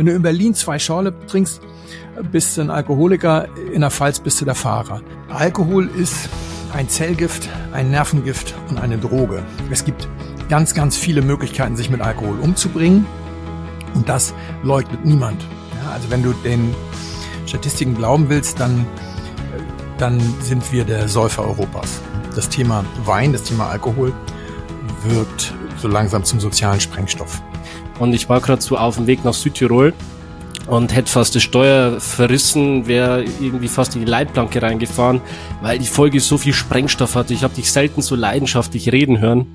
Wenn du in Berlin zwei Schorle trinkst, bist du ein Alkoholiker, in der Pfalz bist du der Fahrer. Alkohol ist ein Zellgift, ein Nervengift und eine Droge. Es gibt ganz, ganz viele Möglichkeiten, sich mit Alkohol umzubringen. Und das leugnet niemand. Ja, also wenn du den Statistiken glauben willst, dann, dann sind wir der Säufer Europas. Das Thema Wein, das Thema Alkohol wird so langsam zum sozialen Sprengstoff. Und ich war gerade so auf dem Weg nach Südtirol und hätte fast das Steuer verrissen, wäre irgendwie fast in die Leitplanke reingefahren, weil die Folge so viel Sprengstoff hatte. Ich habe dich selten so leidenschaftlich reden hören.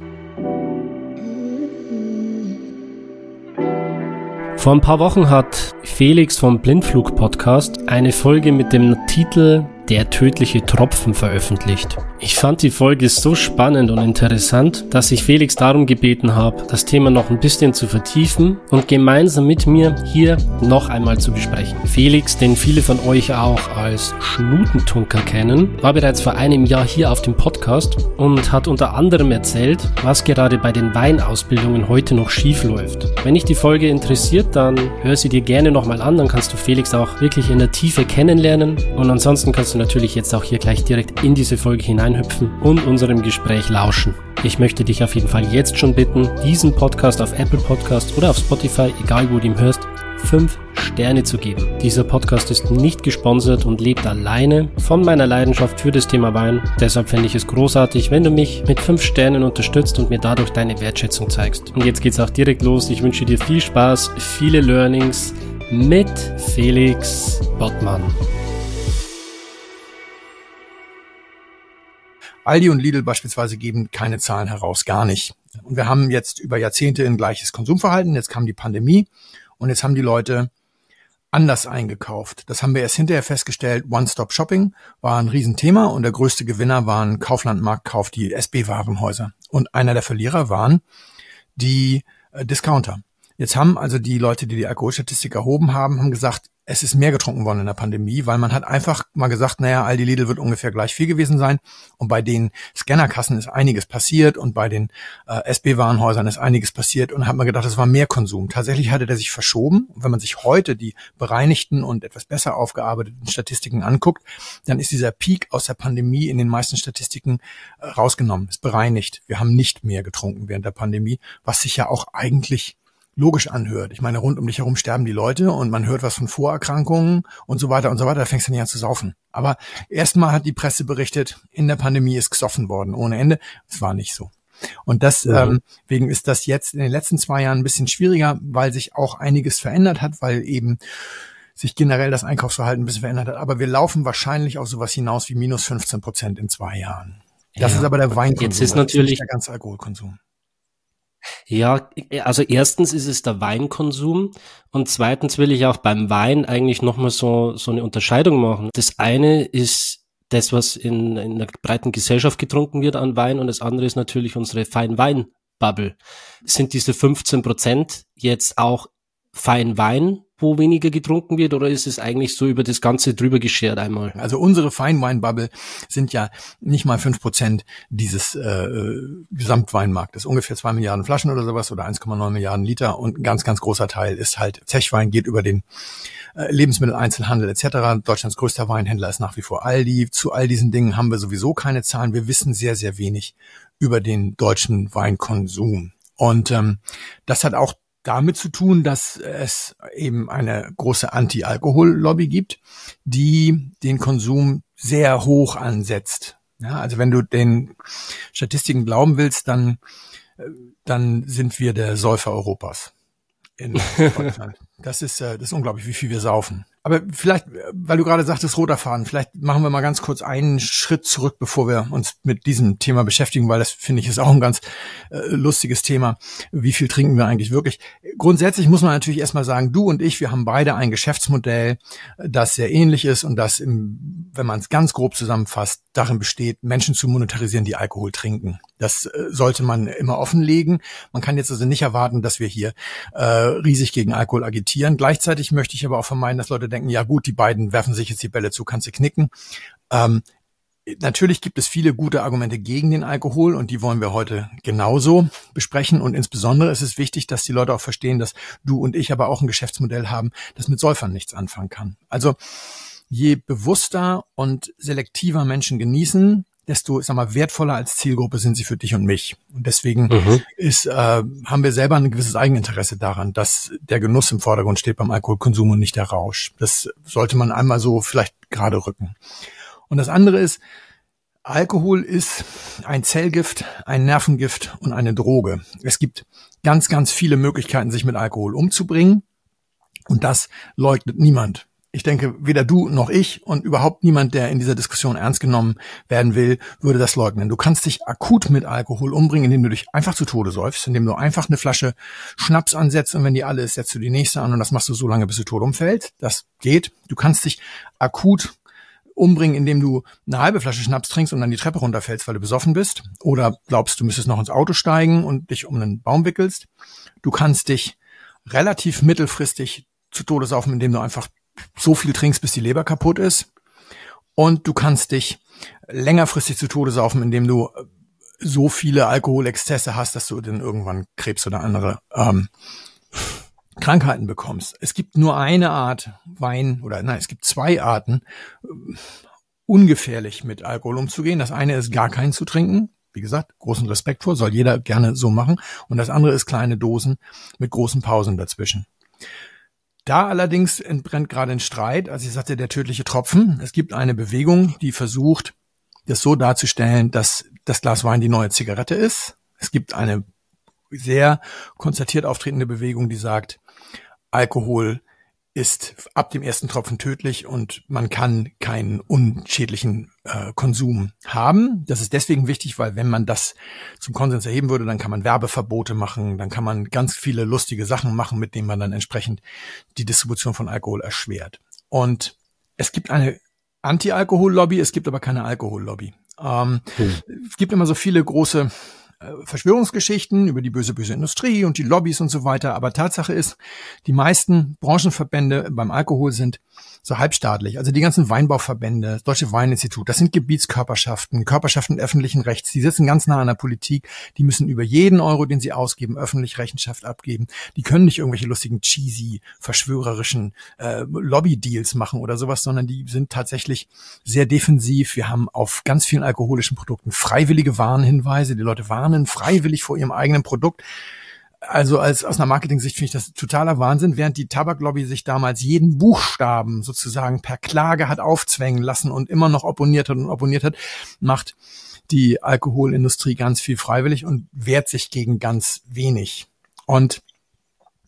Vor ein paar Wochen hat Felix vom Blindflug Podcast eine Folge mit dem Titel der tödliche Tropfen veröffentlicht. Ich fand die Folge so spannend und interessant, dass ich Felix darum gebeten habe, das Thema noch ein bisschen zu vertiefen und gemeinsam mit mir hier noch einmal zu besprechen. Felix, den viele von euch auch als Schnutentunker kennen, war bereits vor einem Jahr hier auf dem Podcast und hat unter anderem erzählt, was gerade bei den Weinausbildungen heute noch schief läuft. Wenn dich die Folge interessiert, dann hör sie dir gerne nochmal an, dann kannst du Felix auch wirklich in der Tiefe kennenlernen und ansonsten kannst du du natürlich jetzt auch hier gleich direkt in diese Folge hineinhüpfen und unserem Gespräch lauschen. Ich möchte dich auf jeden Fall jetzt schon bitten, diesen Podcast auf Apple Podcast oder auf Spotify, egal wo du ihn hörst, fünf Sterne zu geben. Dieser Podcast ist nicht gesponsert und lebt alleine von meiner Leidenschaft für das Thema Wein. Deshalb fände ich es großartig, wenn du mich mit fünf Sternen unterstützt und mir dadurch deine Wertschätzung zeigst. Und jetzt geht's auch direkt los. Ich wünsche dir viel Spaß, viele Learnings mit Felix Bottmann. Aldi und Lidl beispielsweise geben keine Zahlen heraus, gar nicht. Und wir haben jetzt über Jahrzehnte ein gleiches Konsumverhalten. Jetzt kam die Pandemie und jetzt haben die Leute anders eingekauft. Das haben wir erst hinterher festgestellt. One-Stop-Shopping war ein Riesenthema und der größte Gewinner waren Kaufland, Marktkauf, die SB-Warenhäuser. Und einer der Verlierer waren die äh, Discounter. Jetzt haben also die Leute, die die Alkoholstatistik erhoben haben, haben gesagt, es ist mehr getrunken worden in der Pandemie, weil man hat einfach mal gesagt, naja, Aldi Lidl wird ungefähr gleich viel gewesen sein. Und bei den Scannerkassen ist einiges passiert und bei den äh, SB-Warenhäusern ist einiges passiert und hat man gedacht, es war mehr Konsum. Tatsächlich hatte der sich verschoben. Und wenn man sich heute die bereinigten und etwas besser aufgearbeiteten Statistiken anguckt, dann ist dieser Peak aus der Pandemie in den meisten Statistiken äh, rausgenommen, ist bereinigt. Wir haben nicht mehr getrunken während der Pandemie, was sich ja auch eigentlich logisch anhört. Ich meine, rund um dich herum sterben die Leute und man hört was von Vorerkrankungen und so weiter und so weiter. Da fängst du nicht an zu saufen. Aber erstmal hat die Presse berichtet, in der Pandemie ist gesoffen worden ohne Ende. Es war nicht so. Und deswegen ähm, ist das jetzt in den letzten zwei Jahren ein bisschen schwieriger, weil sich auch einiges verändert hat, weil eben sich generell das Einkaufsverhalten ein bisschen verändert hat. Aber wir laufen wahrscheinlich auf sowas hinaus wie minus 15 Prozent in zwei Jahren. Das ja. ist aber der Weinkonsum. Jetzt ist natürlich der ganze Alkoholkonsum. Ja, also erstens ist es der Weinkonsum und zweitens will ich auch beim Wein eigentlich nochmal so, so eine Unterscheidung machen. Das eine ist das, was in, in der breiten Gesellschaft getrunken wird an Wein und das andere ist natürlich unsere Feinwein-Bubble. Sind diese 15 Prozent jetzt auch Feinwein wo weniger getrunken wird oder ist es eigentlich so über das Ganze drüber geschert einmal? Also unsere Feinweinbubble sind ja nicht mal fünf Prozent dieses äh, Gesamtweinmarktes. Ungefähr zwei Milliarden Flaschen oder sowas oder 1,9 Milliarden Liter und ein ganz, ganz großer Teil ist halt Zechwein, geht über den äh, Lebensmitteleinzelhandel etc. Deutschlands größter Weinhändler ist nach wie vor Aldi. Zu all diesen Dingen haben wir sowieso keine Zahlen. Wir wissen sehr, sehr wenig über den deutschen Weinkonsum. Und ähm, das hat auch damit zu tun, dass es eben eine große Anti-Alkohol-Lobby gibt, die den Konsum sehr hoch ansetzt. Ja, also wenn du den Statistiken glauben willst, dann, dann sind wir der Säufer Europas in Deutschland. Das ist, äh, das ist unglaublich, wie viel wir saufen. Aber vielleicht, weil du gerade sagtest, roter Faden, vielleicht machen wir mal ganz kurz einen Schritt zurück, bevor wir uns mit diesem Thema beschäftigen, weil das finde ich ist auch ein ganz äh, lustiges Thema. Wie viel trinken wir eigentlich wirklich? Grundsätzlich muss man natürlich erstmal sagen, du und ich, wir haben beide ein Geschäftsmodell, das sehr ähnlich ist und das, im, wenn man es ganz grob zusammenfasst, darin besteht, Menschen zu monetarisieren, die Alkohol trinken. Das äh, sollte man immer offenlegen. Man kann jetzt also nicht erwarten, dass wir hier äh, riesig gegen Alkohol agitieren. Gleichzeitig möchte ich aber auch vermeiden, dass Leute denken, ja gut, die beiden werfen sich jetzt die Bälle zu, kannst du knicken. Ähm, Natürlich gibt es viele gute Argumente gegen den Alkohol und die wollen wir heute genauso besprechen. Und insbesondere ist es wichtig, dass die Leute auch verstehen, dass du und ich aber auch ein Geschäftsmodell haben, das mit Säufern nichts anfangen kann. Also je bewusster und selektiver Menschen genießen, desto sag mal, wertvoller als Zielgruppe sind sie für dich und mich. Und deswegen mhm. ist, äh, haben wir selber ein gewisses Eigeninteresse daran, dass der Genuss im Vordergrund steht beim Alkoholkonsum und nicht der Rausch. Das sollte man einmal so vielleicht gerade rücken. Und das andere ist, Alkohol ist ein Zellgift, ein Nervengift und eine Droge. Es gibt ganz, ganz viele Möglichkeiten, sich mit Alkohol umzubringen. Und das leugnet niemand. Ich denke, weder du noch ich und überhaupt niemand, der in dieser Diskussion ernst genommen werden will, würde das leugnen. Du kannst dich akut mit Alkohol umbringen, indem du dich einfach zu Tode säufst, indem du einfach eine Flasche Schnaps ansetzt und wenn die alle ist, setzt du die nächste an und das machst du so lange, bis du tot umfällst. Das geht. Du kannst dich akut umbringen, indem du eine halbe Flasche Schnaps trinkst und dann die Treppe runterfällst, weil du besoffen bist. Oder glaubst, du müsstest noch ins Auto steigen und dich um einen Baum wickelst. Du kannst dich relativ mittelfristig zu Tode saufen, indem du einfach so viel trinkst, bis die Leber kaputt ist. Und du kannst dich längerfristig zu Tode saufen, indem du so viele Alkoholexzesse hast, dass du dann irgendwann Krebs oder andere ähm, Krankheiten bekommst. Es gibt nur eine Art Wein oder nein, es gibt zwei Arten, äh, ungefährlich mit Alkohol umzugehen. Das eine ist gar keinen zu trinken. Wie gesagt, großen Respekt vor, soll jeder gerne so machen. Und das andere ist kleine Dosen mit großen Pausen dazwischen. Da allerdings entbrennt gerade ein Streit, als ich sagte, der tödliche Tropfen. Es gibt eine Bewegung, die versucht, das so darzustellen, dass das Glas Wein die neue Zigarette ist. Es gibt eine sehr konzertiert auftretende Bewegung, die sagt, Alkohol ist ab dem ersten Tropfen tödlich und man kann keinen unschädlichen äh, Konsum haben. Das ist deswegen wichtig, weil wenn man das zum Konsens erheben würde, dann kann man Werbeverbote machen, dann kann man ganz viele lustige Sachen machen, mit denen man dann entsprechend die Distribution von Alkohol erschwert. Und es gibt eine Anti-Alkohol-Lobby, es gibt aber keine Alkohol-Lobby. Ähm, hm. Es gibt immer so viele große Verschwörungsgeschichten über die böse, böse Industrie und die Lobbys und so weiter. Aber Tatsache ist, die meisten Branchenverbände beim Alkohol sind so halbstaatlich. Also die ganzen Weinbauverbände, das Deutsche Weininstitut, das sind Gebietskörperschaften, Körperschaften öffentlichen Rechts. Die sitzen ganz nah an der Politik. Die müssen über jeden Euro, den sie ausgeben, öffentlich Rechenschaft abgeben. Die können nicht irgendwelche lustigen, cheesy, verschwörerischen äh, Lobby-Deals machen oder sowas, sondern die sind tatsächlich sehr defensiv. Wir haben auf ganz vielen alkoholischen Produkten freiwillige Warnhinweise. Die Leute warnen freiwillig vor ihrem eigenen Produkt also als aus einer Marketing-Sicht finde ich das totaler Wahnsinn, während die Tabaklobby sich damals jeden Buchstaben sozusagen per Klage hat aufzwängen lassen und immer noch opponiert hat und opponiert hat, macht die Alkoholindustrie ganz viel freiwillig und wehrt sich gegen ganz wenig. Und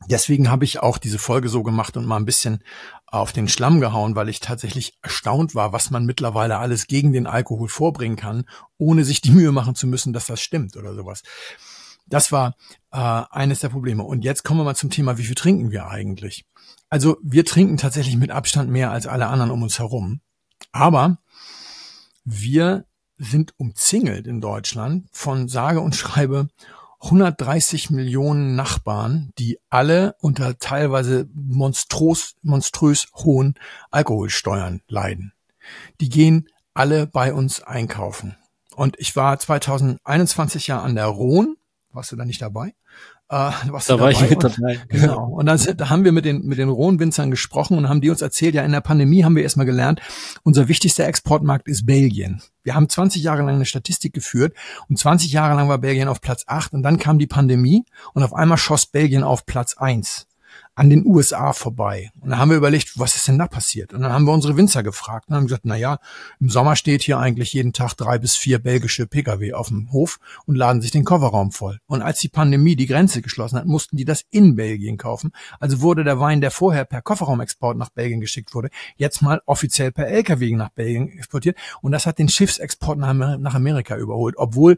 deswegen habe ich auch diese Folge so gemacht und mal ein bisschen auf den Schlamm gehauen, weil ich tatsächlich erstaunt war, was man mittlerweile alles gegen den Alkohol vorbringen kann, ohne sich die Mühe machen zu müssen, dass das stimmt oder sowas. Das war äh, eines der Probleme. Und jetzt kommen wir mal zum Thema, wie viel trinken wir eigentlich? Also wir trinken tatsächlich mit Abstand mehr als alle anderen um uns herum. Aber wir sind umzingelt in Deutschland von sage und schreibe 130 Millionen Nachbarn, die alle unter teilweise monstros, monströs hohen Alkoholsteuern leiden. Die gehen alle bei uns einkaufen. Und ich war 2021 ja an der Rhone warst du da nicht dabei? Äh, da war ich mit dabei. Genau. Und dann da haben wir mit den, mit den Rohenwinzern gesprochen und haben die uns erzählt, ja, in der Pandemie haben wir erstmal gelernt, unser wichtigster Exportmarkt ist Belgien. Wir haben 20 Jahre lang eine Statistik geführt und 20 Jahre lang war Belgien auf Platz 8 und dann kam die Pandemie und auf einmal schoss Belgien auf Platz 1 an den USA vorbei. Und dann haben wir überlegt, was ist denn da passiert? Und dann haben wir unsere Winzer gefragt und haben gesagt, na ja, im Sommer steht hier eigentlich jeden Tag drei bis vier belgische Pkw auf dem Hof und laden sich den Kofferraum voll. Und als die Pandemie die Grenze geschlossen hat, mussten die das in Belgien kaufen. Also wurde der Wein, der vorher per Kofferraumexport nach Belgien geschickt wurde, jetzt mal offiziell per Lkw nach Belgien exportiert. Und das hat den Schiffsexport nach Amerika überholt, obwohl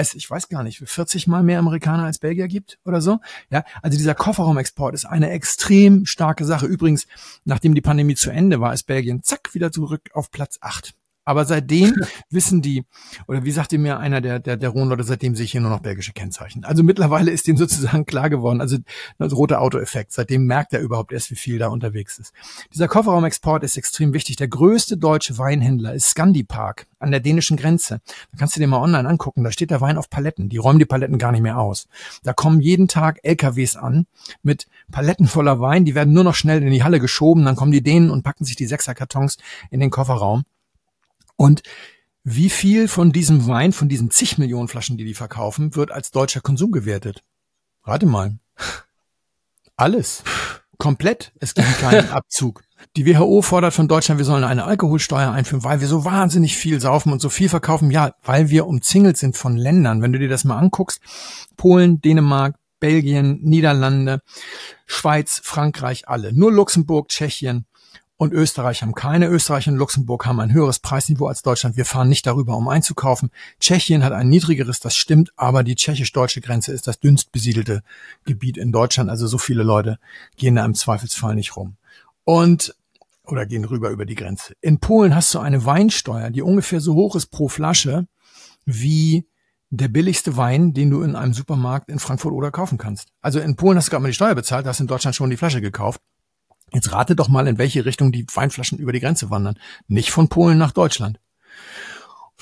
es, ich weiß gar nicht, 40 mal mehr Amerikaner als Belgier gibt oder so. Ja, also dieser Kofferraumexport ist eine extrem starke Sache. Übrigens, nachdem die Pandemie zu Ende war, ist Belgien zack wieder zurück auf Platz 8. Aber seitdem wissen die, oder wie sagte mir einer der, der, der Rhonleute, seitdem sehe ich hier nur noch belgische Kennzeichen. Also mittlerweile ist dem sozusagen klar geworden, also das rote Auto-Effekt. Seitdem merkt er überhaupt erst, wie viel da unterwegs ist. Dieser Kofferraumexport ist extrem wichtig. Der größte deutsche Weinhändler ist Scandi Park an der dänischen Grenze. Da kannst du dir mal online angucken. Da steht der Wein auf Paletten. Die räumen die Paletten gar nicht mehr aus. Da kommen jeden Tag LKWs an mit Paletten voller Wein. Die werden nur noch schnell in die Halle geschoben. Dann kommen die Dänen und packen sich die Sechserkartons in den Kofferraum. Und wie viel von diesem Wein, von diesen zig Millionen Flaschen, die die verkaufen, wird als deutscher Konsum gewertet? Rate mal. Alles. Komplett. Es gibt keinen Abzug. Die WHO fordert von Deutschland, wir sollen eine Alkoholsteuer einführen, weil wir so wahnsinnig viel saufen und so viel verkaufen. Ja, weil wir umzingelt sind von Ländern. Wenn du dir das mal anguckst, Polen, Dänemark, Belgien, Niederlande, Schweiz, Frankreich, alle. Nur Luxemburg, Tschechien und Österreich haben keine. Österreich und Luxemburg haben ein höheres Preisniveau als Deutschland. Wir fahren nicht darüber, um einzukaufen. Tschechien hat ein niedrigeres, das stimmt, aber die tschechisch-deutsche Grenze ist das dünnst besiedelte Gebiet in Deutschland. Also so viele Leute gehen da im Zweifelsfall nicht rum. Und oder gehen rüber über die Grenze. In Polen hast du eine Weinsteuer, die ungefähr so hoch ist pro Flasche wie der billigste Wein, den du in einem Supermarkt in Frankfurt oder kaufen kannst. Also in Polen hast du gerade mal die Steuer bezahlt, hast in Deutschland schon die Flasche gekauft. Jetzt rate doch mal, in welche Richtung die Weinflaschen über die Grenze wandern. Nicht von Polen nach Deutschland.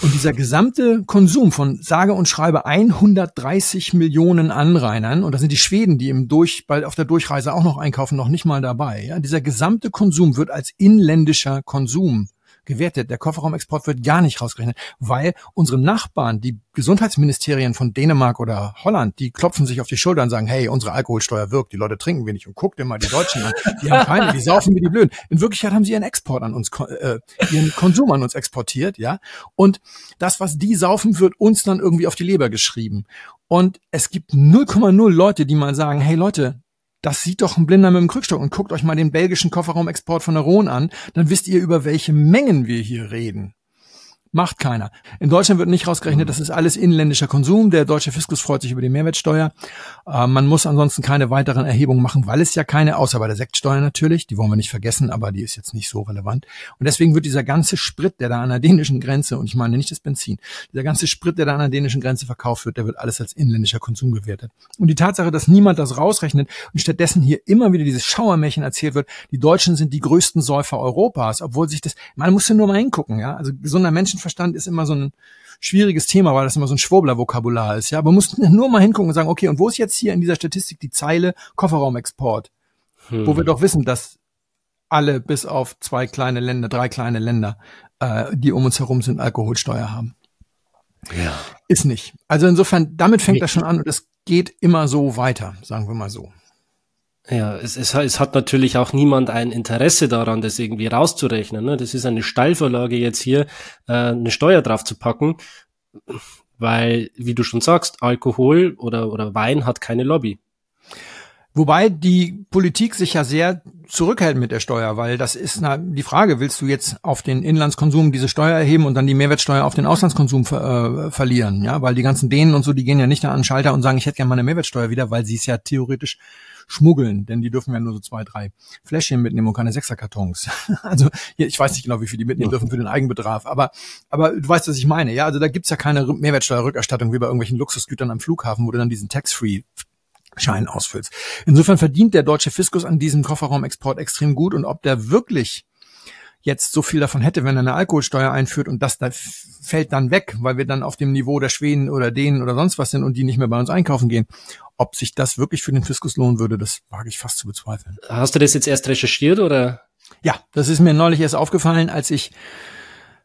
Und dieser gesamte Konsum von sage und schreibe 130 Millionen Anrainern, und das sind die Schweden, die im Durch, bald auf der Durchreise auch noch einkaufen, noch nicht mal dabei, ja, dieser gesamte Konsum wird als inländischer Konsum gewertet. Der Kofferraumexport wird gar nicht rausgerechnet, weil unsere Nachbarn, die Gesundheitsministerien von Dänemark oder Holland, die klopfen sich auf die Schulter und sagen, hey, unsere Alkoholsteuer wirkt, die Leute trinken wenig und guck dir mal die Deutschen an, die haben keine, die saufen wie die Blöden. In Wirklichkeit haben sie ihren Export an uns, äh, ihren Konsum an uns exportiert, ja. Und das, was die saufen, wird uns dann irgendwie auf die Leber geschrieben. Und es gibt 0,0 Leute, die mal sagen, hey Leute, das sieht doch ein Blinder mit dem Krückstock und guckt euch mal den belgischen Kofferraumexport von der Rhone an, dann wisst ihr, über welche Mengen wir hier reden. Macht keiner. In Deutschland wird nicht rausgerechnet, das ist alles inländischer Konsum. Der deutsche Fiskus freut sich über die Mehrwertsteuer. Äh, man muss ansonsten keine weiteren Erhebungen machen, weil es ja keine, außer bei der Sektsteuer natürlich, die wollen wir nicht vergessen, aber die ist jetzt nicht so relevant. Und deswegen wird dieser ganze Sprit, der da an der dänischen Grenze, und ich meine nicht das Benzin, dieser ganze Sprit, der da an der dänischen Grenze verkauft wird, der wird alles als inländischer Konsum gewertet. Und die Tatsache, dass niemand das rausrechnet und stattdessen hier immer wieder dieses Schauermärchen erzählt wird, die Deutschen sind die größten Säufer Europas, obwohl sich das, man muss ja nur mal hingucken, ja, also gesunder Menschen Menschenverstand ist immer so ein schwieriges Thema, weil das immer so ein Schwurbler-Vokabular ist. Ja, man muss nur mal hingucken und sagen, okay, und wo ist jetzt hier in dieser Statistik die Zeile Kofferraumexport? Hm. Wo wir doch wissen, dass alle bis auf zwei kleine Länder, drei kleine Länder, äh, die um uns herum sind, Alkoholsteuer haben. Ja. Ist nicht. Also insofern, damit fängt nee. das schon an und es geht immer so weiter, sagen wir mal so. Ja, es, es, es hat natürlich auch niemand ein Interesse daran, das irgendwie rauszurechnen. Ne? Das ist eine Steilvorlage jetzt hier, äh, eine Steuer drauf zu packen, weil, wie du schon sagst, Alkohol oder, oder Wein hat keine Lobby. Wobei die Politik sich ja sehr zurückhält mit der Steuer, weil das ist na, die Frage, willst du jetzt auf den Inlandskonsum diese Steuer erheben und dann die Mehrwertsteuer auf den Auslandskonsum ver, äh, verlieren? Ja, weil die ganzen Dänen und so, die gehen ja nicht an den Schalter und sagen, ich hätte gerne meine Mehrwertsteuer wieder, weil sie es ja theoretisch schmuggeln, denn die dürfen ja nur so zwei, drei Fläschchen mitnehmen und keine Sechserkartons. also ich weiß nicht genau, wie viel die mitnehmen dürfen für den Eigenbedarf, aber, aber du weißt, was ich meine. Ja, also da gibt's ja keine Mehrwertsteuerrückerstattung wie bei irgendwelchen Luxusgütern am Flughafen, wo du dann diesen Tax-Free Schein ausfüllst. Insofern verdient der deutsche Fiskus an diesem Kofferraumexport extrem gut und ob der wirklich jetzt so viel davon hätte, wenn er eine Alkoholsteuer einführt und das da fällt dann weg, weil wir dann auf dem Niveau der Schweden oder denen oder sonst was sind und die nicht mehr bei uns einkaufen gehen. Ob sich das wirklich für den Fiskus lohnen würde, das wage ich fast zu bezweifeln. Hast du das jetzt erst recherchiert oder? Ja, das ist mir neulich erst aufgefallen, als ich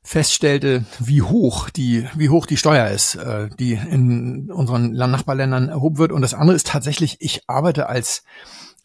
feststellte, wie hoch die, wie hoch die Steuer ist, äh, die in unseren Nachbarländern erhoben wird. Und das andere ist tatsächlich, ich arbeite als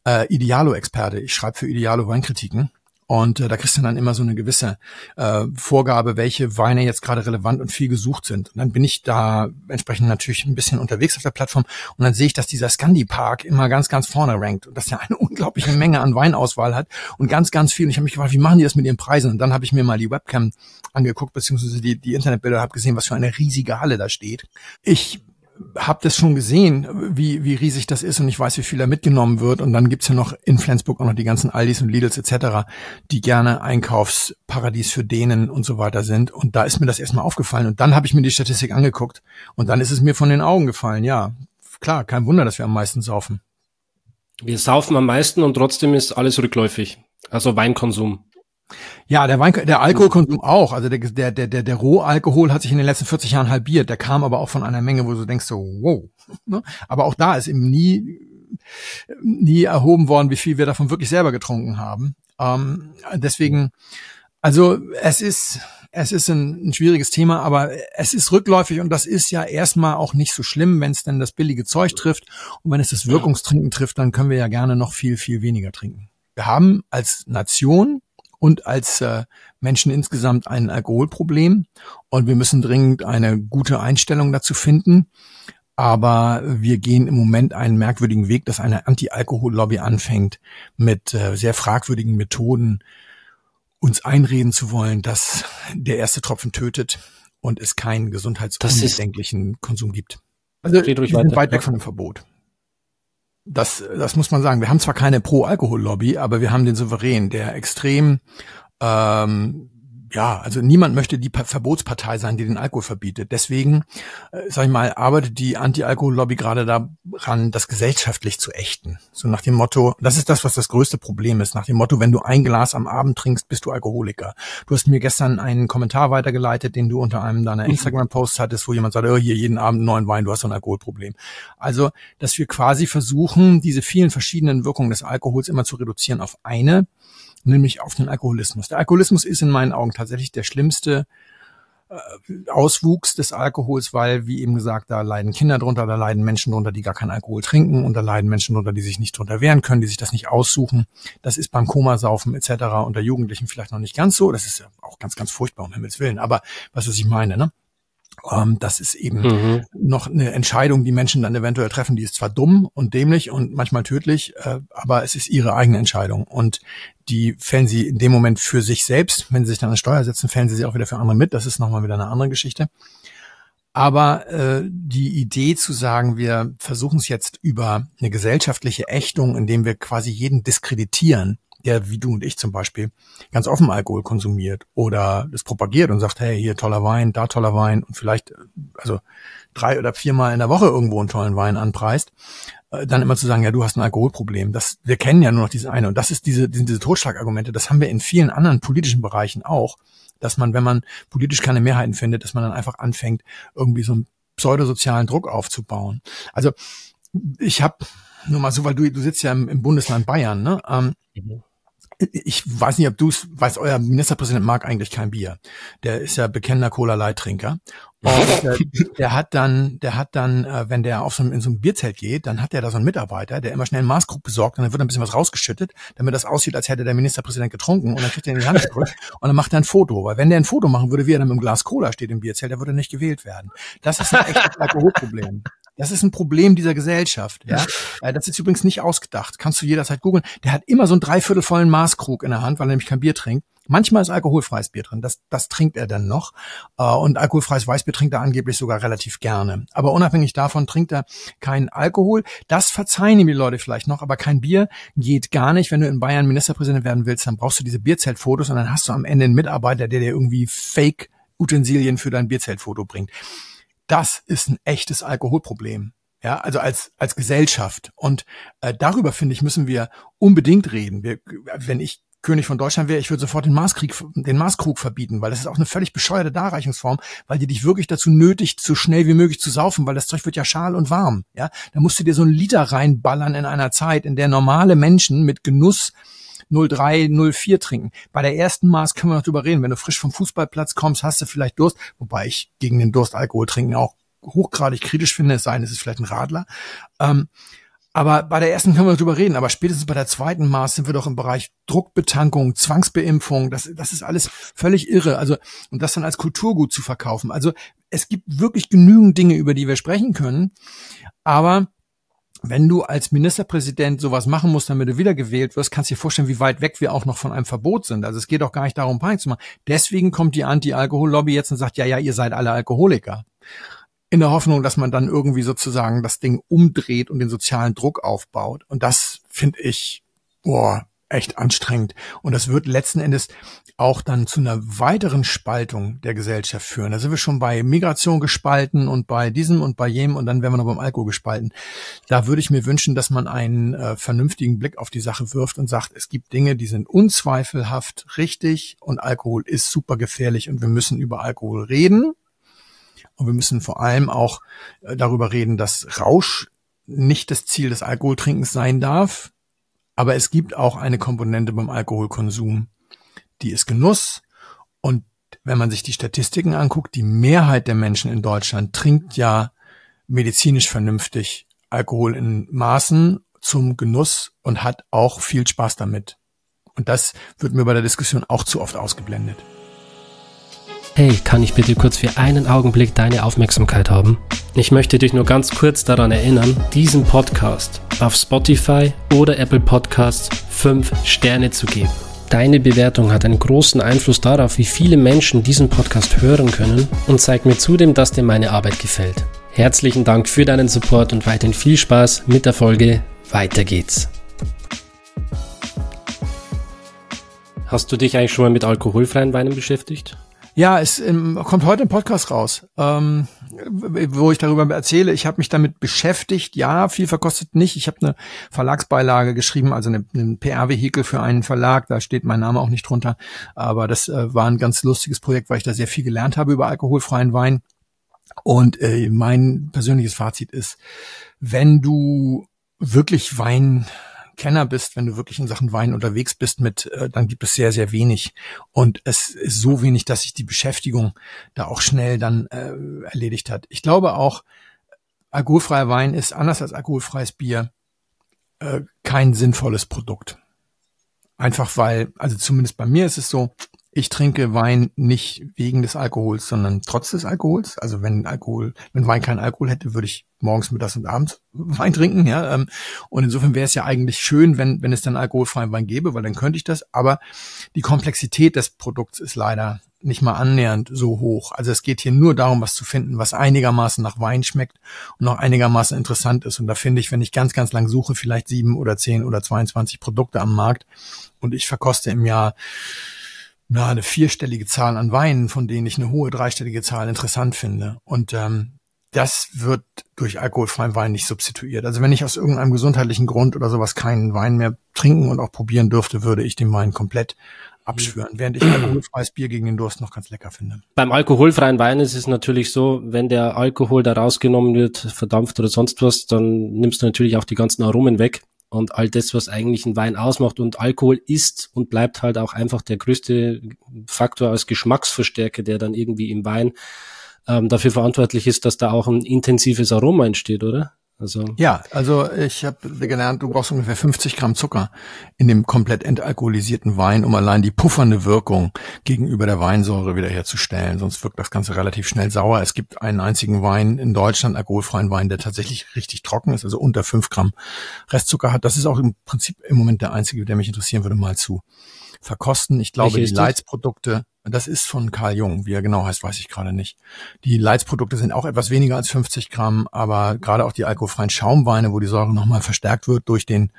äh, Idealo-Experte. Ich schreibe für Idealo Weinkritiken. Und äh, da kriegst du dann immer so eine gewisse äh, Vorgabe, welche Weine jetzt gerade relevant und viel gesucht sind. Und dann bin ich da entsprechend natürlich ein bisschen unterwegs auf der Plattform und dann sehe ich, dass dieser Scandi Park immer ganz, ganz vorne rankt und dass er eine unglaubliche Menge an Weinauswahl hat und ganz, ganz viel. Und ich habe mich gefragt, wie machen die das mit ihren Preisen? Und dann habe ich mir mal die Webcam angeguckt, beziehungsweise die, die Internetbilder, habe gesehen, was für eine riesige Halle da steht. Ich habe das schon gesehen, wie, wie riesig das ist und ich weiß, wie viel da mitgenommen wird. Und dann gibt's ja noch in Flensburg auch noch die ganzen Aldis und Lidls etc., die gerne Einkaufsparadies für Dänen und so weiter sind. Und da ist mir das erstmal aufgefallen. Und dann habe ich mir die Statistik angeguckt und dann ist es mir von den Augen gefallen. Ja, klar, kein Wunder, dass wir am meisten saufen. Wir saufen am meisten und trotzdem ist alles rückläufig. Also Weinkonsum. Ja, der Wein, der Alkoholkonsum auch. Also der, der, der, der, der Rohalkohol hat sich in den letzten 40 Jahren halbiert. Der kam aber auch von einer Menge, wo du denkst so, wow. Ne? Aber auch da ist eben nie, nie erhoben worden, wie viel wir davon wirklich selber getrunken haben. Ähm, deswegen, also es ist, es ist ein, ein schwieriges Thema, aber es ist rückläufig und das ist ja erstmal auch nicht so schlimm, wenn es denn das billige Zeug trifft. Und wenn es das Wirkungstrinken trifft, dann können wir ja gerne noch viel, viel weniger trinken. Wir haben als Nation und als äh, Menschen insgesamt ein Alkoholproblem und wir müssen dringend eine gute Einstellung dazu finden. Aber wir gehen im Moment einen merkwürdigen Weg, dass eine Anti-Alkohol-Lobby anfängt, mit äh, sehr fragwürdigen Methoden uns einreden zu wollen, dass der erste Tropfen tötet und es keinen gesundheitsunbedenklichen Konsum gibt. Also wir sind weit weg von dem Verbot. Das, das muss man sagen. Wir haben zwar keine Pro-Alkohol-Lobby, aber wir haben den Souverän, der extrem ähm, ja, also niemand möchte die Verbotspartei sein, die den Alkohol verbietet. Deswegen, äh, sag ich mal, arbeitet die Anti-Alkohol-Lobby gerade daran, das gesellschaftlich zu ächten. So nach dem Motto, das ist das, was das größte Problem ist. Nach dem Motto, wenn du ein Glas am Abend trinkst, bist du Alkoholiker. Du hast mir gestern einen Kommentar weitergeleitet, den du unter einem deiner mhm. Instagram-Posts hattest, wo jemand sagt, oh, hier jeden Abend neuen Wein, du hast ein Alkoholproblem. Also, dass wir quasi versuchen, diese vielen verschiedenen Wirkungen des Alkohols immer zu reduzieren auf eine nämlich auf den Alkoholismus. Der Alkoholismus ist in meinen Augen tatsächlich der schlimmste äh, Auswuchs des Alkohols, weil, wie eben gesagt, da leiden Kinder drunter, da leiden Menschen drunter, die gar keinen Alkohol trinken und da leiden Menschen drunter, die sich nicht drunter wehren können, die sich das nicht aussuchen. Das ist beim Komasaufen etc. unter Jugendlichen vielleicht noch nicht ganz so. Das ist ja auch ganz, ganz furchtbar, um Himmels Willen. Aber was, was ich meine, ne? Ähm, das ist eben mhm. noch eine Entscheidung, die Menschen dann eventuell treffen, die ist zwar dumm und dämlich und manchmal tödlich, äh, aber es ist ihre eigene Entscheidung. Und die fällen sie in dem Moment für sich selbst. Wenn sie sich dann an Steuer setzen, fällen sie sie auch wieder für andere mit. Das ist nochmal wieder eine andere Geschichte. Aber äh, die Idee zu sagen, wir versuchen es jetzt über eine gesellschaftliche Ächtung, indem wir quasi jeden diskreditieren, der wie du und ich zum Beispiel ganz offen Alkohol konsumiert oder das propagiert und sagt, hey, hier toller Wein, da toller Wein und vielleicht also drei oder viermal in der Woche irgendwo einen tollen Wein anpreist, äh, dann immer zu sagen, ja, du hast ein Alkoholproblem. Das, wir kennen ja nur noch diese eine. Und das ist diese, diese, diese Totschlagargumente, das haben wir in vielen anderen politischen Bereichen auch, dass man, wenn man politisch keine Mehrheiten findet, dass man dann einfach anfängt, irgendwie so einen pseudosozialen Druck aufzubauen. Also ich habe nur mal so, weil du, du sitzt ja im, im Bundesland Bayern, ne? Ähm, mhm ich weiß nicht, ob du es weißt, euer Ministerpräsident mag eigentlich kein Bier. Der ist ja bekennender Cola-Leittrinker. Und der, der, hat dann, der hat dann, äh, wenn der auf so in so ein Bierzelt geht, dann hat der da so einen Mitarbeiter, der immer schnell einen Maßkrug besorgt und dann wird ein bisschen was rausgeschüttet, damit das aussieht, als hätte der Ministerpräsident getrunken und dann kriegt er in die Hand gedrückt und dann macht er ein Foto. Weil wenn der ein Foto machen würde, wie er dann mit einem Glas Cola steht im Bierzelt, der würde nicht gewählt werden. Das ist ein echtes Alkoholproblem. Das ist ein Problem dieser Gesellschaft. Ja, äh, das ist übrigens nicht ausgedacht. Kannst du jederzeit googeln. Der hat immer so einen dreiviertel vollen Maßkrug in der Hand, weil er nämlich kein Bier trinkt. Manchmal ist alkoholfreies Bier drin. Das, das trinkt er dann noch. Äh, und alkoholfreies Weißbier trinkt er angeblich sogar relativ gerne. Aber unabhängig davon trinkt er keinen Alkohol. Das verzeihen ihm die Leute vielleicht noch, aber kein Bier geht gar nicht. Wenn du in Bayern Ministerpräsident werden willst, dann brauchst du diese Bierzeltfotos und dann hast du am Ende einen Mitarbeiter, der dir irgendwie Fake Utensilien für dein Bierzeltfoto bringt das ist ein echtes Alkoholproblem. Ja, also als, als Gesellschaft. Und äh, darüber, finde ich, müssen wir unbedingt reden. Wir, wenn ich König von Deutschland wäre, ich würde sofort den Maßkrieg, den Maßkrug verbieten, weil das ist auch eine völlig bescheuerte Darreichungsform, weil die dich wirklich dazu nötigt, so schnell wie möglich zu saufen, weil das Zeug wird ja schal und warm. Ja, da musst du dir so einen Liter reinballern in einer Zeit, in der normale Menschen mit Genuss 03, 04 trinken. Bei der ersten Maß können wir noch drüber reden. Wenn du frisch vom Fußballplatz kommst, hast du vielleicht Durst, wobei ich gegen den Durst Alkohol trinken auch hochgradig kritisch finde, es sei denn, es ist vielleicht ein Radler. Ähm, aber bei der ersten können wir drüber reden, aber spätestens bei der zweiten Maß sind wir doch im Bereich Druckbetankung, Zwangsbeimpfung, das, das ist alles völlig irre. Also, und das dann als Kulturgut zu verkaufen. Also, es gibt wirklich genügend Dinge, über die wir sprechen können. Aber wenn du als Ministerpräsident sowas machen musst, damit du wiedergewählt wirst, kannst du dir vorstellen, wie weit weg wir auch noch von einem Verbot sind. Also es geht auch gar nicht darum, Panik zu machen. Deswegen kommt die Anti-Alkohol-Lobby jetzt und sagt, ja, ja, ihr seid alle Alkoholiker. in der Hoffnung, dass man dann irgendwie sozusagen das Ding umdreht und den sozialen Druck aufbaut. Und das finde ich, boah, echt anstrengend. Und das wird letzten Endes auch dann zu einer weiteren Spaltung der Gesellschaft führen. Da sind wir schon bei Migration gespalten und bei diesem und bei jenem und dann werden wir noch beim Alkohol gespalten. Da würde ich mir wünschen, dass man einen äh, vernünftigen Blick auf die Sache wirft und sagt, es gibt Dinge, die sind unzweifelhaft richtig und Alkohol ist super gefährlich und wir müssen über Alkohol reden. Und wir müssen vor allem auch äh, darüber reden, dass Rausch nicht das Ziel des Alkoholtrinkens sein darf. Aber es gibt auch eine Komponente beim Alkoholkonsum, die ist Genuss. Und wenn man sich die Statistiken anguckt, die Mehrheit der Menschen in Deutschland trinkt ja medizinisch vernünftig Alkohol in Maßen zum Genuss und hat auch viel Spaß damit. Und das wird mir bei der Diskussion auch zu oft ausgeblendet. Hey, kann ich bitte kurz für einen Augenblick deine Aufmerksamkeit haben? Ich möchte dich nur ganz kurz daran erinnern, diesen Podcast auf Spotify oder Apple Podcasts 5 Sterne zu geben. Deine Bewertung hat einen großen Einfluss darauf, wie viele Menschen diesen Podcast hören können und zeigt mir zudem, dass dir meine Arbeit gefällt. Herzlichen Dank für deinen Support und weiterhin viel Spaß mit der Folge. Weiter geht's. Hast du dich eigentlich schon mal mit alkoholfreien Weinen beschäftigt? Ja, es ähm, kommt heute ein Podcast raus, ähm, wo ich darüber erzähle. Ich habe mich damit beschäftigt. Ja, viel verkostet nicht. Ich habe eine Verlagsbeilage geschrieben, also eine, ein PR-Vehikel für einen Verlag. Da steht mein Name auch nicht drunter. Aber das äh, war ein ganz lustiges Projekt, weil ich da sehr viel gelernt habe über alkoholfreien Wein. Und äh, mein persönliches Fazit ist, wenn du wirklich Wein Kenner bist, wenn du wirklich in Sachen Wein unterwegs bist mit, äh, dann gibt es sehr, sehr wenig. Und es ist so wenig, dass sich die Beschäftigung da auch schnell dann äh, erledigt hat. Ich glaube auch, alkoholfreier Wein ist anders als alkoholfreies Bier äh, kein sinnvolles Produkt. Einfach weil, also zumindest bei mir ist es so, ich trinke Wein nicht wegen des Alkohols, sondern trotz des Alkohols. Also wenn Alkohol, wenn Wein keinen Alkohol hätte, würde ich morgens, mittags und abends Wein trinken, ja. Ähm, und insofern wäre es ja eigentlich schön, wenn, wenn es dann alkoholfreien Wein gäbe, weil dann könnte ich das. Aber die Komplexität des Produkts ist leider nicht mal annähernd so hoch. Also es geht hier nur darum, was zu finden, was einigermaßen nach Wein schmeckt und noch einigermaßen interessant ist. Und da finde ich, wenn ich ganz, ganz lang suche, vielleicht sieben oder zehn oder 22 Produkte am Markt und ich verkoste im Jahr na, eine vierstellige Zahl an Weinen, von denen ich eine hohe dreistellige Zahl interessant finde. Und ähm, das wird durch alkoholfreien Wein nicht substituiert. Also wenn ich aus irgendeinem gesundheitlichen Grund oder sowas keinen Wein mehr trinken und auch probieren dürfte, würde ich den Wein komplett abschwören, während ich alkoholfreies Bier gegen den Durst noch ganz lecker finde. Beim alkoholfreien Wein ist es natürlich so, wenn der Alkohol da rausgenommen wird, verdampft oder sonst was, dann nimmst du natürlich auch die ganzen Aromen weg und all das, was eigentlich ein Wein ausmacht. Und Alkohol ist und bleibt halt auch einfach der größte Faktor als Geschmacksverstärker, der dann irgendwie im Wein ähm, dafür verantwortlich ist, dass da auch ein intensives Aroma entsteht, oder? Also ja, also ich habe gelernt, du brauchst ungefähr 50 Gramm Zucker in dem komplett entalkoholisierten Wein, um allein die puffernde Wirkung gegenüber der Weinsäure wiederherzustellen. Sonst wirkt das Ganze relativ schnell sauer. Es gibt einen einzigen Wein in Deutschland, alkoholfreien Wein, der tatsächlich richtig trocken ist, also unter 5 Gramm Restzucker hat. Das ist auch im Prinzip im Moment der einzige, der mich interessieren würde, mal zu verkosten. Ich glaube, die Leitsprodukte, das ist von Karl Jung, wie er genau heißt, weiß ich gerade nicht. Die Leitsprodukte sind auch etwas weniger als 50 Gramm, aber gerade auch die alkoholfreien Schaumweine, wo die Säure nochmal verstärkt wird durch den,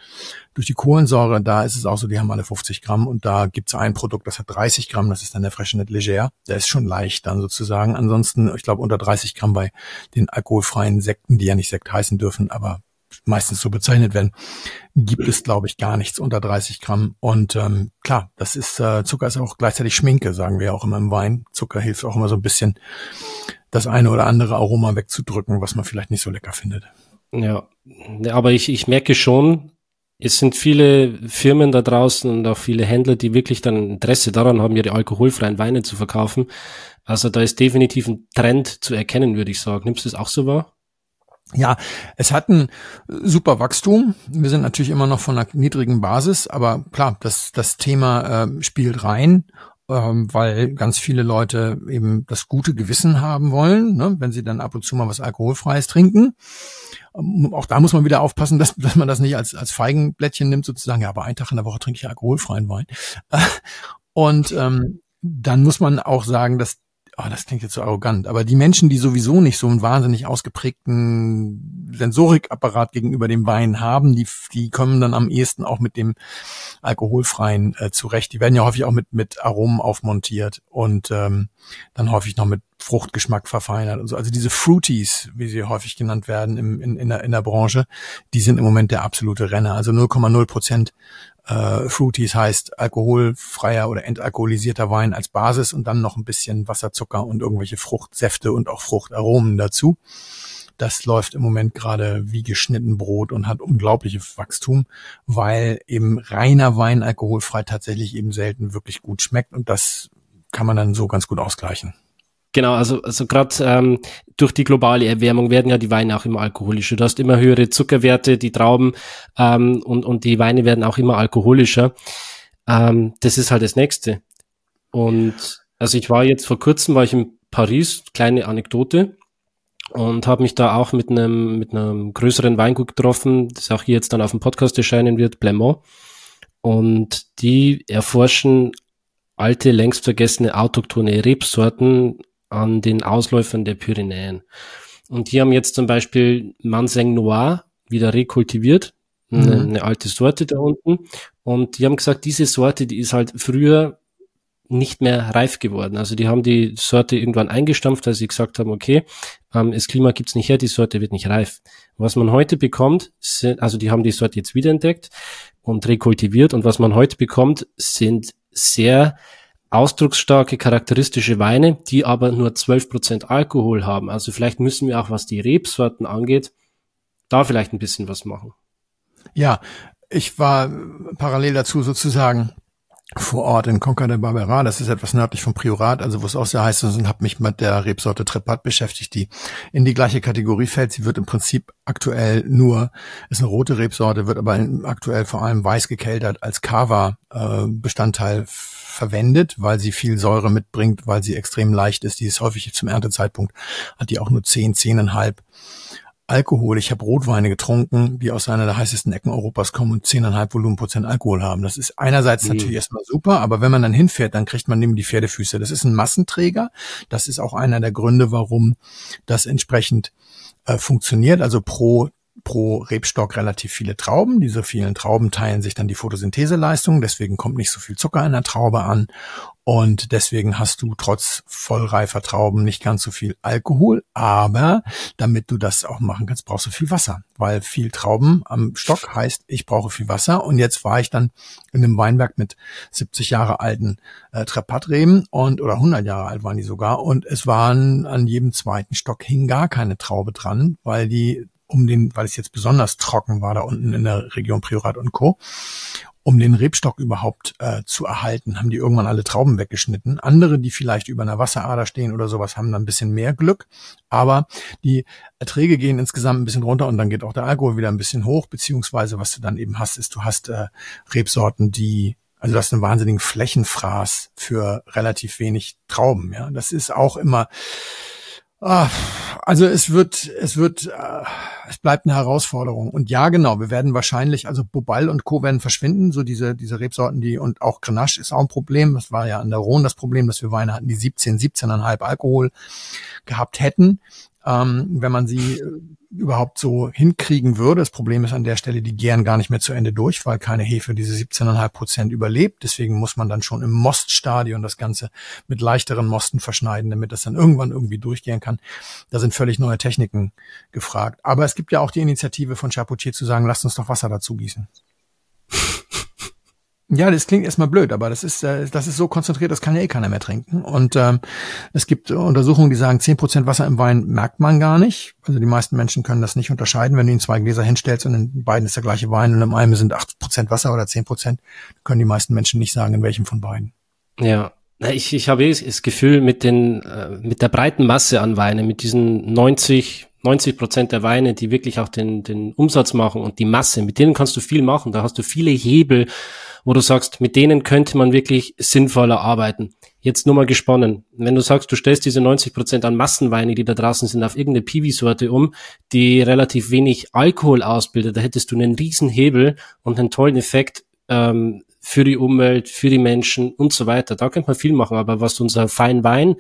durch die Kohlensäure, da ist es auch so, die haben alle 50 Gramm und da gibt es ein Produkt, das hat 30 Gramm, das ist dann der Freshenet Leger. Der ist schon leicht dann sozusagen. Ansonsten, ich glaube, unter 30 Gramm bei den alkoholfreien Sekten, die ja nicht Sekt heißen dürfen, aber meistens so bezeichnet werden, gibt es, glaube ich, gar nichts unter 30 Gramm. Und ähm, klar, das ist äh, Zucker ist auch gleichzeitig Schminke, sagen wir auch immer im Wein. Zucker hilft auch immer so ein bisschen, das eine oder andere Aroma wegzudrücken, was man vielleicht nicht so lecker findet. Ja, aber ich, ich merke schon, es sind viele Firmen da draußen und auch viele Händler, die wirklich dann Interesse daran haben, ihre alkoholfreien Weine zu verkaufen. Also da ist definitiv ein Trend zu erkennen, würde ich sagen. Nimmst du das auch so wahr? Ja, es hat ein super Wachstum. Wir sind natürlich immer noch von einer niedrigen Basis, aber klar, das, das Thema äh, spielt rein, ähm, weil ganz viele Leute eben das gute Gewissen haben wollen, ne, wenn sie dann ab und zu mal was Alkoholfreies trinken. Ähm, auch da muss man wieder aufpassen, dass, dass man das nicht als, als Feigenblättchen nimmt, sozusagen, ja, aber einen Tag in der Woche trinke ich alkoholfreien Wein. und ähm, dann muss man auch sagen, dass oh, das klingt jetzt so arrogant, aber die Menschen, die sowieso nicht so einen wahnsinnig ausgeprägten Sensorikapparat gegenüber dem Wein haben, die, die kommen dann am ehesten auch mit dem alkoholfreien äh, zurecht. Die werden ja häufig auch mit, mit Aromen aufmontiert und ähm, dann häufig noch mit Fruchtgeschmack verfeinert und so. Also diese Fruities, wie sie häufig genannt werden im, in, in, der, in der Branche, die sind im Moment der absolute Renner. Also 0,0 Prozent äh, Fruities heißt alkoholfreier oder entalkoholisierter Wein als Basis und dann noch ein bisschen Wasserzucker und irgendwelche Fruchtsäfte und auch Fruchtaromen dazu. Das läuft im Moment gerade wie geschnitten Brot und hat unglaubliches Wachstum, weil eben reiner Wein alkoholfrei tatsächlich eben selten wirklich gut schmeckt und das kann man dann so ganz gut ausgleichen. Genau, also, also gerade ähm, durch die globale Erwärmung werden ja die Weine auch immer alkoholischer. Du hast immer höhere Zuckerwerte, die Trauben ähm, und, und die Weine werden auch immer alkoholischer. Ähm, das ist halt das Nächste. Und also ich war jetzt vor kurzem, war ich in Paris, kleine Anekdote, und habe mich da auch mit einem mit einem größeren Weingut getroffen, das auch hier jetzt dann auf dem Podcast erscheinen wird, Blemont. Und die erforschen alte, längst vergessene autochtone Rebsorten an den Ausläufern der Pyrenäen. Und die haben jetzt zum Beispiel Manseng Noir wieder rekultiviert, mhm. eine, eine, alte Sorte da unten. Und die haben gesagt, diese Sorte, die ist halt früher nicht mehr reif geworden. Also die haben die Sorte irgendwann eingestampft, weil sie gesagt haben, okay, ähm, das Klima gibt's nicht her, die Sorte wird nicht reif. Was man heute bekommt, sind, also die haben die Sorte jetzt wiederentdeckt und rekultiviert und was man heute bekommt, sind sehr ausdrucksstarke, charakteristische Weine, die aber nur 12% Alkohol haben. Also vielleicht müssen wir auch, was die Rebsorten angeht, da vielleicht ein bisschen was machen. Ja, ich war parallel dazu sozusagen vor Ort in Conca de Barbera, das ist etwas nördlich vom Priorat, also wo es auch sehr heiß ist und habe mich mit der Rebsorte Trepat beschäftigt, die in die gleiche Kategorie fällt. Sie wird im Prinzip aktuell nur, ist eine rote Rebsorte, wird aber aktuell vor allem weiß gekeltert als Cava äh, verwendet, weil sie viel Säure mitbringt, weil sie extrem leicht ist. Die ist häufig zum Erntezeitpunkt, hat die auch nur 10, 10,5 Alkohol. Ich habe Rotweine getrunken, die aus einer der heißesten Ecken Europas kommen und 10,5 Volumenprozent Alkohol haben. Das ist einerseits mhm. natürlich erstmal super, aber wenn man dann hinfährt, dann kriegt man neben die Pferdefüße. Das ist ein Massenträger. Das ist auch einer der Gründe, warum das entsprechend äh, funktioniert. Also pro pro Rebstock relativ viele Trauben. Diese vielen Trauben teilen sich dann die Photosyntheseleistung, deswegen kommt nicht so viel Zucker in der Traube an. Und deswegen hast du trotz vollreifer Trauben nicht ganz so viel Alkohol, aber damit du das auch machen kannst, brauchst du viel Wasser, weil viel Trauben am Stock heißt, ich brauche viel Wasser. Und jetzt war ich dann in einem Weinberg mit 70 Jahre alten äh, Trepatreben und oder 100 Jahre alt waren die sogar. Und es waren an jedem zweiten Stock hing gar keine Traube dran, weil die um den, weil es jetzt besonders trocken war da unten in der Region Priorat und Co. Um den Rebstock überhaupt äh, zu erhalten, haben die irgendwann alle Trauben weggeschnitten. Andere, die vielleicht über einer Wasserader stehen oder sowas, haben dann ein bisschen mehr Glück. Aber die Erträge gehen insgesamt ein bisschen runter und dann geht auch der Alkohol wieder ein bisschen hoch. Beziehungsweise was du dann eben hast, ist, du hast äh, Rebsorten, die also du hast einen wahnsinnigen Flächenfraß für relativ wenig Trauben. Ja, das ist auch immer also es wird, es wird, äh, es bleibt eine Herausforderung. Und ja, genau, wir werden wahrscheinlich, also Bobal und Co. werden verschwinden, so diese, diese Rebsorten, die, und auch Grenache ist auch ein Problem. Das war ja an der Rhone das Problem, dass wir Weine hatten, die 17, 17,5 Alkohol gehabt hätten ähm, wenn man sie äh, überhaupt so hinkriegen würde. Das Problem ist an der Stelle, die gären gar nicht mehr zu Ende durch, weil keine Hefe diese 17,5 Prozent überlebt. Deswegen muss man dann schon im Moststadion das Ganze mit leichteren Mosten verschneiden, damit das dann irgendwann irgendwie durchgehen kann. Da sind völlig neue Techniken gefragt. Aber es gibt ja auch die Initiative von Chapoutier zu sagen, lasst uns doch Wasser dazu gießen. Ja, das klingt erstmal blöd, aber das ist, äh, das ist so konzentriert, das kann ja eh keiner mehr trinken. Und ähm, es gibt Untersuchungen, die sagen, zehn Prozent Wasser im Wein merkt man gar nicht. Also die meisten Menschen können das nicht unterscheiden. Wenn du ihnen zwei Gläser hinstellst und in beiden ist der gleiche Wein und im einen sind acht Prozent Wasser oder zehn Prozent, können die meisten Menschen nicht sagen, in welchem von beiden. Ja, ich, ich habe eh das Gefühl, mit den, äh, mit der breiten Masse an Weinen, mit diesen 90, 90 Prozent der Weine, die wirklich auch den, den Umsatz machen und die Masse, mit denen kannst du viel machen. Da hast du viele Hebel, wo du sagst, mit denen könnte man wirklich sinnvoller arbeiten. Jetzt nur mal gesponnen. Wenn du sagst, du stellst diese 90 Prozent an Massenweine, die da draußen sind, auf irgendeine Piwi-Sorte um, die relativ wenig Alkohol ausbildet, da hättest du einen riesen Hebel und einen tollen Effekt ähm, für die Umwelt, für die Menschen und so weiter. Da könnte man viel machen. Aber was unser Feinwein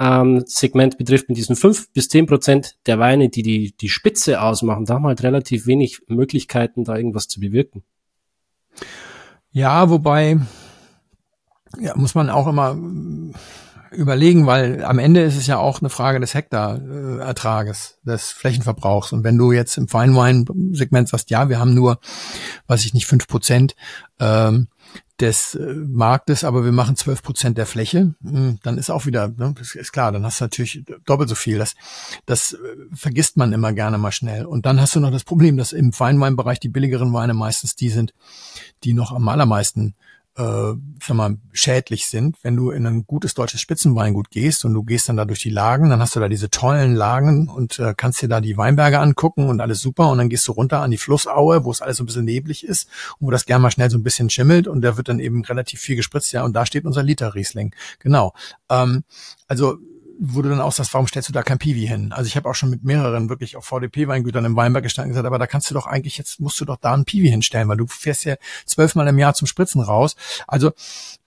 ähm, Segment betrifft, mit diesen fünf bis zehn Prozent der Weine, die, die die Spitze ausmachen, da haben wir halt relativ wenig Möglichkeiten, da irgendwas zu bewirken. Ja, wobei, ja, muss man auch immer überlegen, weil am Ende ist es ja auch eine Frage des Hektarertrages, des Flächenverbrauchs. Und wenn du jetzt im Feinwein-Segment sagst, ja, wir haben nur, weiß ich nicht, fünf Prozent ähm, des äh, Marktes, aber wir machen zwölf Prozent der Fläche, hm, dann ist auch wieder, ne, ist, klar, dann hast du natürlich doppelt so viel. Das, das äh, vergisst man immer gerne mal schnell. Und dann hast du noch das Problem, dass im Feinweinbereich die billigeren Weine meistens die sind, die noch am allermeisten äh, sag mal, schädlich sind. Wenn du in ein gutes deutsches Spitzenweingut gehst und du gehst dann da durch die Lagen, dann hast du da diese tollen Lagen und äh, kannst dir da die Weinberge angucken und alles super und dann gehst du runter an die Flussaue, wo es alles so ein bisschen neblig ist und wo das gern mal schnell so ein bisschen schimmelt und da wird dann eben relativ viel gespritzt, ja, und da steht unser Liter Riesling. Genau. Ähm, also wo du dann auch sagst, warum stellst du da kein Piwi hin? Also ich habe auch schon mit mehreren wirklich auch VDP-Weingütern im Weinberg gestanden und gesagt, aber da kannst du doch eigentlich, jetzt musst du doch da ein Piwi hinstellen, weil du fährst ja zwölfmal im Jahr zum Spritzen raus. Also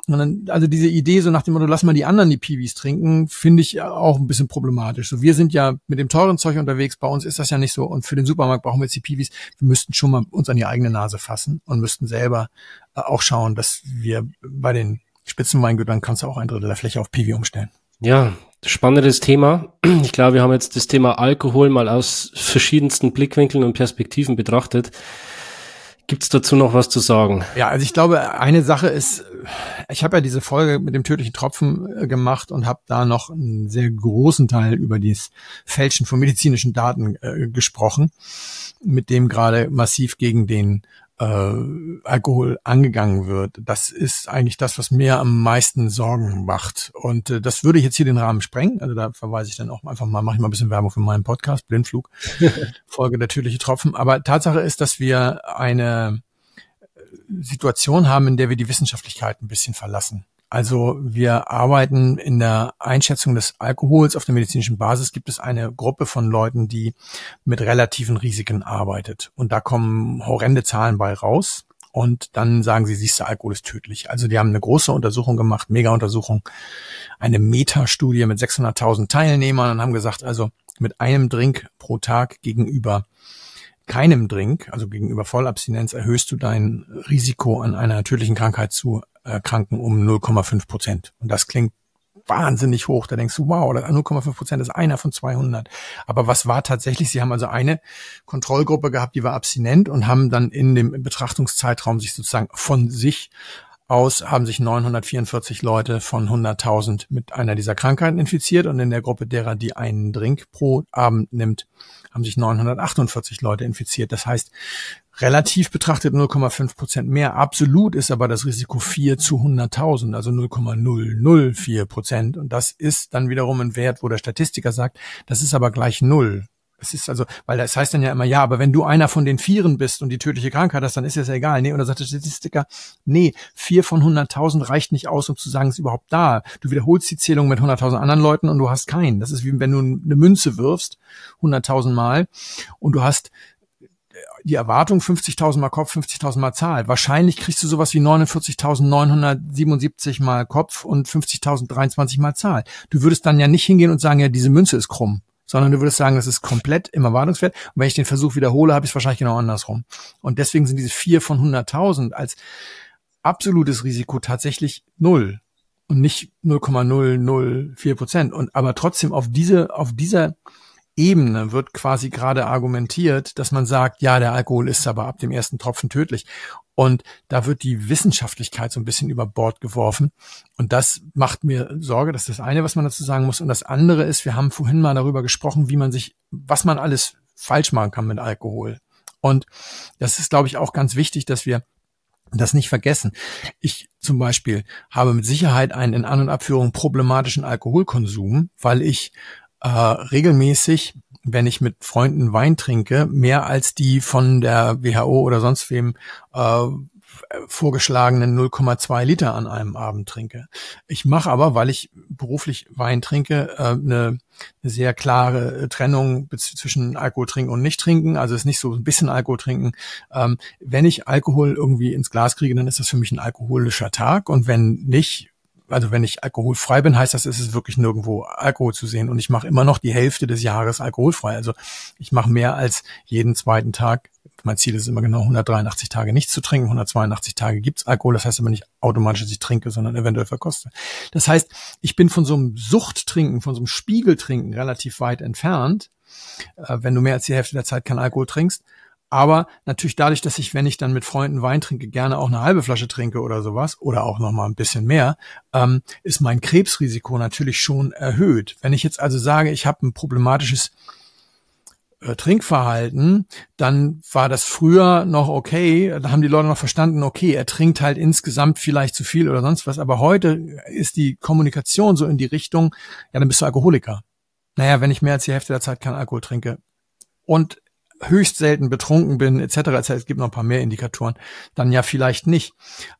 also diese Idee, so nach dem Motto, lass mal die anderen die Piwis trinken, finde ich auch ein bisschen problematisch. So, wir sind ja mit dem teuren Zeug unterwegs, bei uns ist das ja nicht so. Und für den Supermarkt brauchen wir jetzt die Piwis. Wir müssten schon mal uns an die eigene Nase fassen und müssten selber äh, auch schauen, dass wir bei den Spitzenweingütern kannst du auch ein Drittel der Fläche auf Piwi umstellen. Ja, spannendes Thema. Ich glaube, wir haben jetzt das Thema Alkohol mal aus verschiedensten Blickwinkeln und Perspektiven betrachtet. Gibt es dazu noch was zu sagen? Ja, also ich glaube, eine Sache ist, ich habe ja diese Folge mit dem tödlichen Tropfen äh, gemacht und habe da noch einen sehr großen Teil über das Fälschen von medizinischen Daten äh, gesprochen, mit dem gerade massiv gegen den äh, Alkohol angegangen wird. Das ist eigentlich das, was mir am meisten Sorgen macht. Und äh, das würde jetzt hier den Rahmen sprengen. Also da verweise ich dann auch einfach mal, mache ich mal ein bisschen Werbung für meinen Podcast, Blindflug, Folge der tödliche Tropfen. Aber Tatsache ist, dass wir eine Situation haben, in der wir die Wissenschaftlichkeit ein bisschen verlassen. Also wir arbeiten in der Einschätzung des Alkohols auf der medizinischen Basis. Gibt es eine Gruppe von Leuten, die mit relativen Risiken arbeitet. Und da kommen horrende Zahlen bei raus. Und dann sagen sie, siehst du, Alkohol ist tödlich. Also die haben eine große Untersuchung gemacht, Mega-Untersuchung, eine Metastudie mit 600.000 Teilnehmern und haben gesagt, also mit einem Drink pro Tag gegenüber keinem Drink, also gegenüber Vollabstinenz, erhöhst du dein Risiko an einer tödlichen Krankheit zu erkranken um 0,5 Prozent. Und das klingt wahnsinnig hoch. Da denkst du, wow, 0,5 Prozent ist einer von 200. Aber was war tatsächlich? Sie haben also eine Kontrollgruppe gehabt, die war abstinent und haben dann in dem Betrachtungszeitraum sich sozusagen von sich aus haben sich 944 Leute von 100.000 mit einer dieser Krankheiten infiziert und in der Gruppe derer, die einen Drink pro Abend nimmt, haben sich 948 Leute infiziert. Das heißt, relativ betrachtet 0,5 Prozent mehr. Absolut ist aber das Risiko 4 zu 100.000, also 0,004 Prozent. Und das ist dann wiederum ein Wert, wo der Statistiker sagt, das ist aber gleich Null. Es ist also, weil das heißt dann ja immer, ja, aber wenn du einer von den Vieren bist und die tödliche Krankheit hast, dann ist es ja egal. Nee, und da sagt der Statistiker, nee, vier von 100.000 reicht nicht aus, um zu sagen, es ist überhaupt da. Du wiederholst die Zählung mit 100.000 anderen Leuten und du hast keinen. Das ist wie wenn du eine Münze wirfst, 100.000 Mal, und du hast die Erwartung 50.000 mal Kopf, 50.000 mal Zahl. Wahrscheinlich kriegst du sowas wie 49.977 mal Kopf und 50.023 mal Zahl. Du würdest dann ja nicht hingehen und sagen, ja, diese Münze ist krumm sondern du würdest sagen, das ist komplett im Erwartungswert. Und wenn ich den Versuch wiederhole, habe ich es wahrscheinlich genau andersrum. Und deswegen sind diese vier von 100.000 als absolutes Risiko tatsächlich null und nicht 0,004 Prozent. Und aber trotzdem auf diese, auf dieser Ebene wird quasi gerade argumentiert, dass man sagt, ja, der Alkohol ist aber ab dem ersten Tropfen tödlich. Und da wird die Wissenschaftlichkeit so ein bisschen über Bord geworfen. Und das macht mir Sorge. Das ist das eine, was man dazu sagen muss. Und das andere ist, wir haben vorhin mal darüber gesprochen, wie man sich, was man alles falsch machen kann mit Alkohol. Und das ist, glaube ich, auch ganz wichtig, dass wir das nicht vergessen. Ich zum Beispiel habe mit Sicherheit einen in An- und Abführung problematischen Alkoholkonsum, weil ich äh, regelmäßig wenn ich mit Freunden Wein trinke, mehr als die von der WHO oder sonst wem äh, vorgeschlagenen 0,2 Liter an einem Abend trinke. Ich mache aber, weil ich beruflich Wein trinke, äh, eine, eine sehr klare Trennung zwischen Alkohol trinken und nicht trinken. Also es ist nicht so ein bisschen Alkohol trinken. Ähm, wenn ich Alkohol irgendwie ins Glas kriege, dann ist das für mich ein alkoholischer Tag und wenn nicht, also wenn ich alkoholfrei bin, heißt das, es ist wirklich nirgendwo Alkohol zu sehen. Und ich mache immer noch die Hälfte des Jahres alkoholfrei. Also ich mache mehr als jeden zweiten Tag. Mein Ziel ist immer genau 183 Tage nichts zu trinken. 182 Tage gibt's Alkohol. Das heißt aber nicht automatisch, dass ich trinke, sondern eventuell verkoste. Das heißt, ich bin von so einem Suchttrinken, von so einem Spiegeltrinken relativ weit entfernt, äh, wenn du mehr als die Hälfte der Zeit kein Alkohol trinkst. Aber natürlich dadurch, dass ich, wenn ich dann mit Freunden Wein trinke, gerne auch eine halbe Flasche trinke oder sowas oder auch noch mal ein bisschen mehr, ähm, ist mein Krebsrisiko natürlich schon erhöht. Wenn ich jetzt also sage, ich habe ein problematisches äh, Trinkverhalten, dann war das früher noch okay. Da haben die Leute noch verstanden, okay, er trinkt halt insgesamt vielleicht zu viel oder sonst was. Aber heute ist die Kommunikation so in die Richtung, ja, dann bist du Alkoholiker. Naja, wenn ich mehr als die Hälfte der Zeit keinen Alkohol trinke. Und höchst selten betrunken bin, etc. etc. Es gibt noch ein paar mehr Indikatoren, dann ja vielleicht nicht.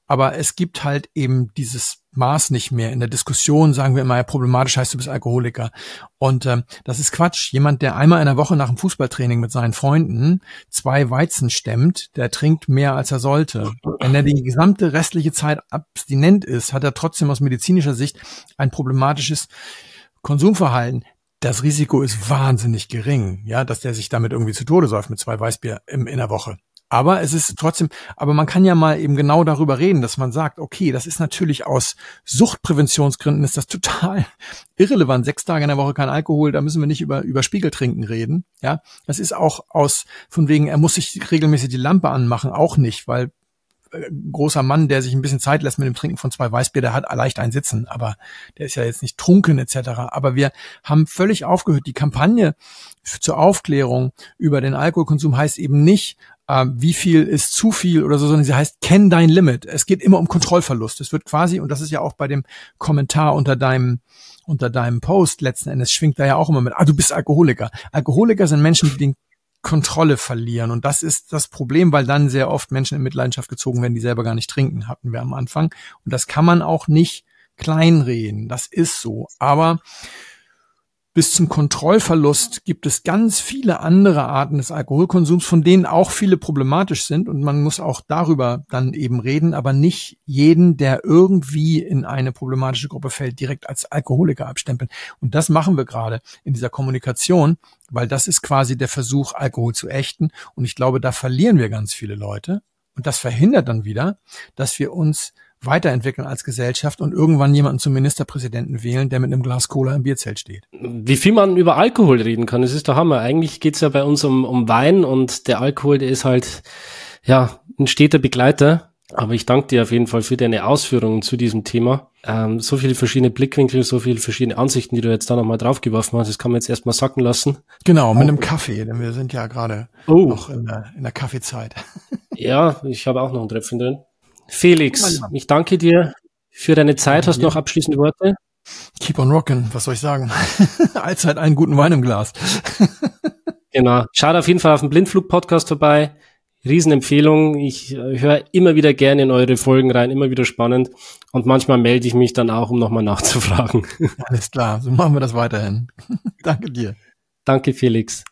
Aber es gibt halt eben dieses Maß nicht mehr. In der Diskussion sagen wir immer, ja, problematisch heißt, du bist Alkoholiker. Und ähm, das ist Quatsch. Jemand, der einmal in der Woche nach dem Fußballtraining mit seinen Freunden zwei Weizen stemmt, der trinkt mehr, als er sollte. Wenn er die gesamte restliche Zeit abstinent ist, hat er trotzdem aus medizinischer Sicht ein problematisches Konsumverhalten das Risiko ist wahnsinnig gering, ja, dass der sich damit irgendwie zu Tode säuft mit zwei Weißbier im, in der Woche. Aber es ist trotzdem, aber man kann ja mal eben genau darüber reden, dass man sagt, okay, das ist natürlich aus Suchtpräventionsgründen ist das total irrelevant. Sechs Tage in der Woche kein Alkohol, da müssen wir nicht über, über Spiegeltrinken reden. Ja, das ist auch aus, von wegen, er muss sich regelmäßig die Lampe anmachen, auch nicht, weil großer Mann, der sich ein bisschen Zeit lässt mit dem Trinken von zwei Weißbier, der hat leicht ein Sitzen, aber der ist ja jetzt nicht trunken etc. Aber wir haben völlig aufgehört. Die Kampagne zur Aufklärung über den Alkoholkonsum heißt eben nicht, äh, wie viel ist zu viel oder so, sondern sie heißt, kenn dein Limit. Es geht immer um Kontrollverlust. Es wird quasi, und das ist ja auch bei dem Kommentar unter deinem unter deinem Post letzten Endes schwingt da ja auch immer mit, ah, du bist Alkoholiker. Alkoholiker sind Menschen, die den Kontrolle verlieren. Und das ist das Problem, weil dann sehr oft Menschen in Mitleidenschaft gezogen werden, die selber gar nicht trinken, hatten wir am Anfang. Und das kann man auch nicht kleinreden. Das ist so. Aber bis zum Kontrollverlust gibt es ganz viele andere Arten des Alkoholkonsums, von denen auch viele problematisch sind. Und man muss auch darüber dann eben reden, aber nicht jeden, der irgendwie in eine problematische Gruppe fällt, direkt als Alkoholiker abstempeln. Und das machen wir gerade in dieser Kommunikation, weil das ist quasi der Versuch, Alkohol zu ächten. Und ich glaube, da verlieren wir ganz viele Leute. Und das verhindert dann wieder, dass wir uns weiterentwickeln als Gesellschaft und irgendwann jemanden zum Ministerpräsidenten wählen, der mit einem Glas Cola im Bierzelt steht. Wie viel man über Alkohol reden kann, das ist der Hammer. Eigentlich geht's ja bei uns um, um Wein und der Alkohol, der ist halt ja ein steter Begleiter. Aber ich danke dir auf jeden Fall für deine Ausführungen zu diesem Thema. Ähm, so viele verschiedene Blickwinkel, so viele verschiedene Ansichten, die du jetzt da nochmal draufgeworfen hast, das kann man jetzt erstmal sacken lassen. Genau, mit einem Kaffee, denn wir sind ja gerade oh. noch in der, in der Kaffeezeit. Ja, ich habe auch noch ein Treffen drin. Felix, ich danke dir für deine Zeit. Hast du ja. noch abschließende Worte? Keep on rocking, was soll ich sagen? Allzeit einen guten Wein im Glas. genau. Schaut auf jeden Fall auf den Blindflug-Podcast vorbei. Riesenempfehlung. Ich äh, höre immer wieder gerne in eure Folgen rein, immer wieder spannend. Und manchmal melde ich mich dann auch, um nochmal nachzufragen. Alles klar, so machen wir das weiterhin. Danke dir. Danke, Felix.